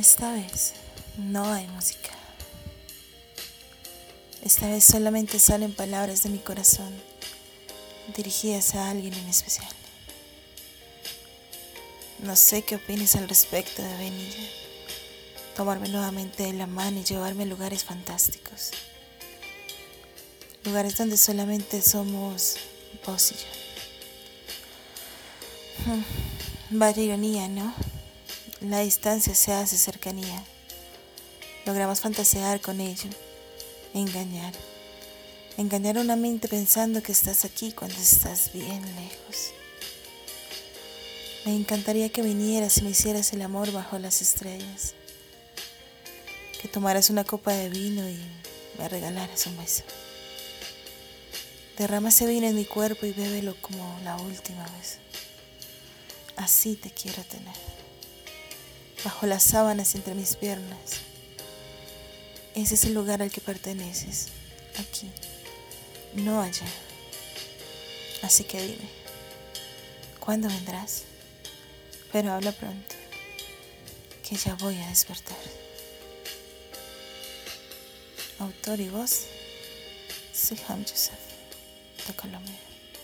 Esta vez no hay música. Esta vez solamente salen palabras de mi corazón dirigidas a alguien en especial. No sé qué opines al respecto de venir, tomarme nuevamente de la mano y llevarme a lugares fantásticos. Lugares donde solamente somos vos y yo. Hmm, vaya ironía, ¿no? La distancia se hace cercanía. Logramos fantasear con ello, engañar. Engañar una mente pensando que estás aquí cuando estás bien lejos. Me encantaría que vinieras y me hicieras el amor bajo las estrellas. Que tomaras una copa de vino y me regalaras un beso. Derrama ese vino en mi cuerpo y bébelo como la última vez. Así te quiero tener bajo las sábanas entre mis piernas. Ese es el lugar al que perteneces, aquí, no allá. Así que dime, ¿cuándo vendrás? Pero habla pronto, que ya voy a despertar. Autor y voz, Siham Joseph, de Colombia.